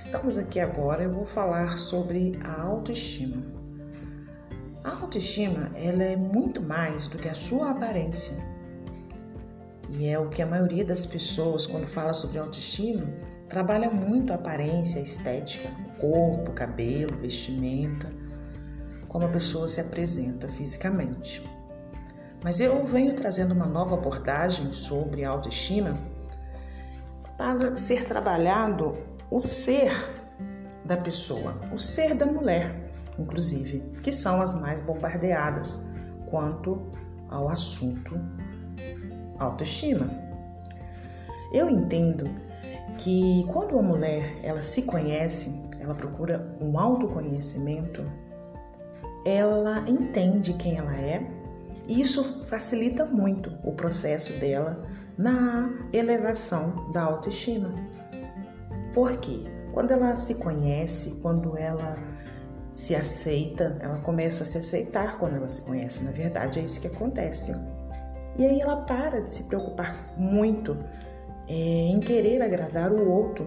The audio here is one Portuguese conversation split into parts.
estamos aqui agora. Eu vou falar sobre a autoestima. A autoestima ela é muito mais do que a sua aparência. E é o que a maioria das pessoas, quando fala sobre autoestima, trabalha muito a aparência, a estética, corpo, cabelo, vestimenta, como a pessoa se apresenta fisicamente. Mas eu venho trazendo uma nova abordagem sobre autoestima para ser trabalhado o ser da pessoa, o ser da mulher, inclusive, que são as mais bombardeadas quanto ao assunto autoestima. Eu entendo que quando uma mulher ela se conhece, ela procura um autoconhecimento, ela entende quem ela é e isso facilita muito o processo dela na elevação da autoestima. Por quê? Quando ela se conhece, quando ela se aceita, ela começa a se aceitar quando ela se conhece. Na verdade, é isso que acontece. E aí ela para de se preocupar muito é, em querer agradar o outro,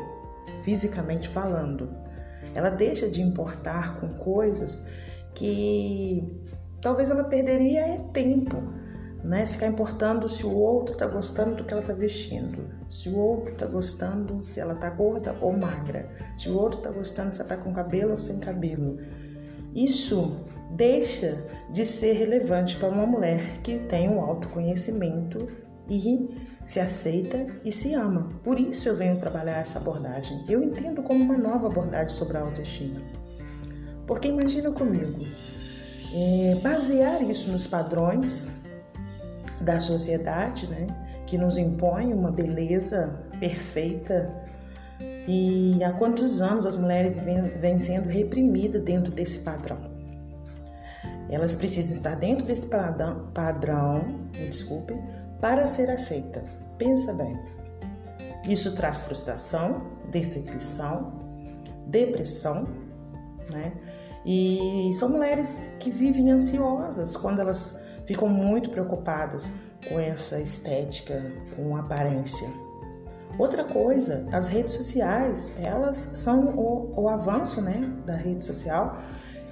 fisicamente falando. Ela deixa de importar com coisas que talvez ela perderia é tempo, né? Ficar importando se o outro está gostando do que ela está vestindo, se o outro está gostando se ela está gorda ou magra, se o outro está gostando se ela está com cabelo ou sem cabelo. Isso deixa de ser relevante para uma mulher que tem um autoconhecimento e se aceita e se ama. Por isso eu venho trabalhar essa abordagem. Eu entendo como uma nova abordagem sobre a autoestima. Porque imagina comigo, é, basear isso nos padrões da sociedade, né, que nos impõe uma beleza perfeita e há quantos anos as mulheres vêm, sendo reprimidas dentro desse padrão. Elas precisam estar dentro desse padrão, padrão desculpe, para ser aceita. Pensa bem. Isso traz frustração, decepção, depressão, né? E são mulheres que vivem ansiosas quando elas ficam muito preocupadas com essa estética, com aparência. Outra coisa, as redes sociais, elas são o, o avanço né, da rede social,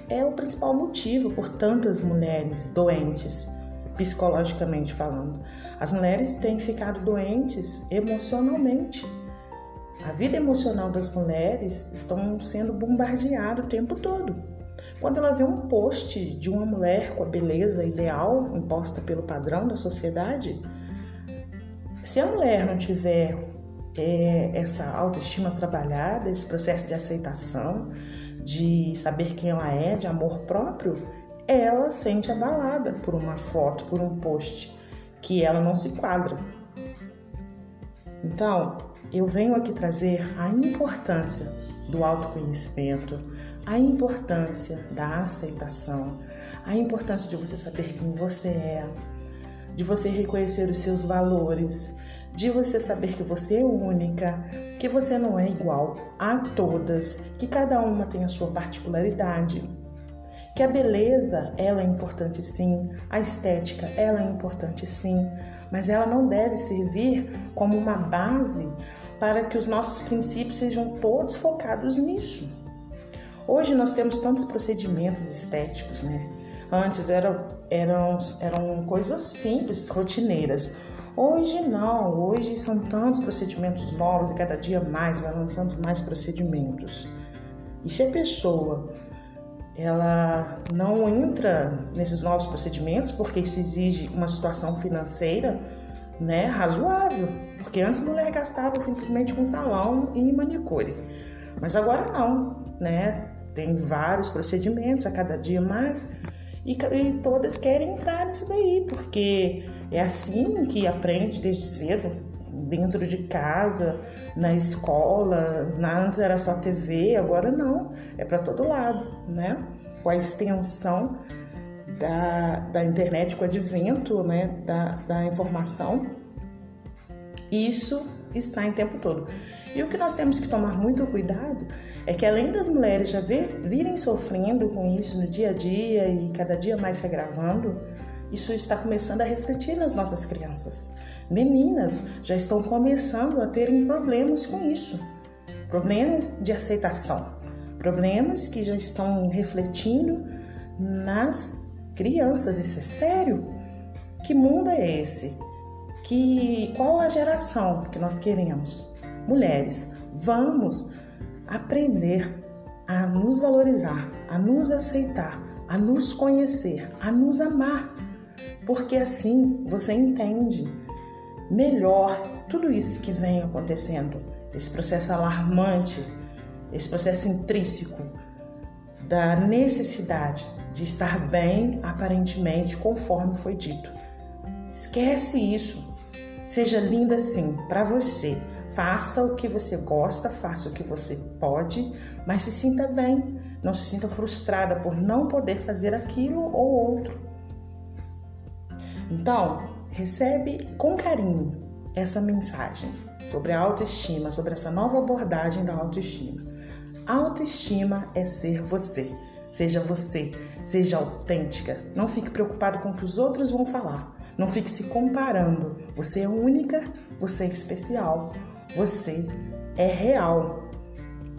é o principal motivo por tantas mulheres doentes, psicologicamente falando. As mulheres têm ficado doentes emocionalmente. A vida emocional das mulheres estão sendo bombardeada o tempo todo. Quando ela vê um post de uma mulher com a beleza ideal imposta pelo padrão da sociedade, se a mulher não tiver é, essa autoestima trabalhada, esse processo de aceitação, de saber quem ela é, de amor próprio, ela sente abalada por uma foto, por um post que ela não se quadra. Então, eu venho aqui trazer a importância do autoconhecimento, a importância da aceitação, a importância de você saber quem você é, de você reconhecer os seus valores, de você saber que você é única, que você não é igual a todas, que cada uma tem a sua particularidade, que a beleza ela é importante sim, a estética ela é importante sim, mas ela não deve servir como uma base para que os nossos princípios sejam todos focados nisso. Hoje nós temos tantos procedimentos estéticos, né? Antes eram, eram, eram coisas simples, rotineiras. Hoje não, hoje são tantos procedimentos novos e cada dia mais vai lançando mais procedimentos. E se a pessoa ela não entra nesses novos procedimentos porque isso exige uma situação financeira, né, razoável, porque antes a mulher gastava simplesmente com salão e manicure. Mas agora não, né? Tem vários procedimentos a cada dia mais e, e todas querem entrar nisso daí, porque é assim que aprende desde cedo, dentro de casa, na escola. Antes era só TV, agora não, é para todo lado, né? Com a extensão da, da internet, com o advento né, da, da informação, isso está em tempo todo. E o que nós temos que tomar muito cuidado é que além das mulheres já vir, virem sofrendo com isso no dia a dia e cada dia mais se agravando, isso está começando a refletir nas nossas crianças. Meninas já estão começando a terem problemas com isso, problemas de aceitação, problemas que já estão refletindo nas crianças. Isso é sério? Que mundo é esse? Que qual a geração que nós queremos? Mulheres, vamos aprender a nos valorizar, a nos aceitar, a nos conhecer, a nos amar, porque assim você entende melhor tudo isso que vem acontecendo, esse processo alarmante, esse processo intrínseco da necessidade de estar bem aparentemente conforme foi dito. Esquece isso. Seja linda sim para você. Faça o que você gosta, faça o que você pode, mas se sinta bem. Não se sinta frustrada por não poder fazer aquilo ou outro. Então, recebe com carinho essa mensagem sobre a autoestima, sobre essa nova abordagem da autoestima. Autoestima é ser você. Seja você, seja autêntica. Não fique preocupado com o que os outros vão falar. Não fique se comparando. Você é única, você é especial, você é real.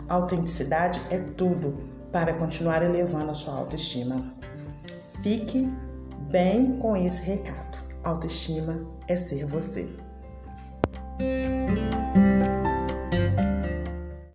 autenticidade é tudo para continuar elevando a sua autoestima. Fique bem com esse recado. Autoestima é ser você.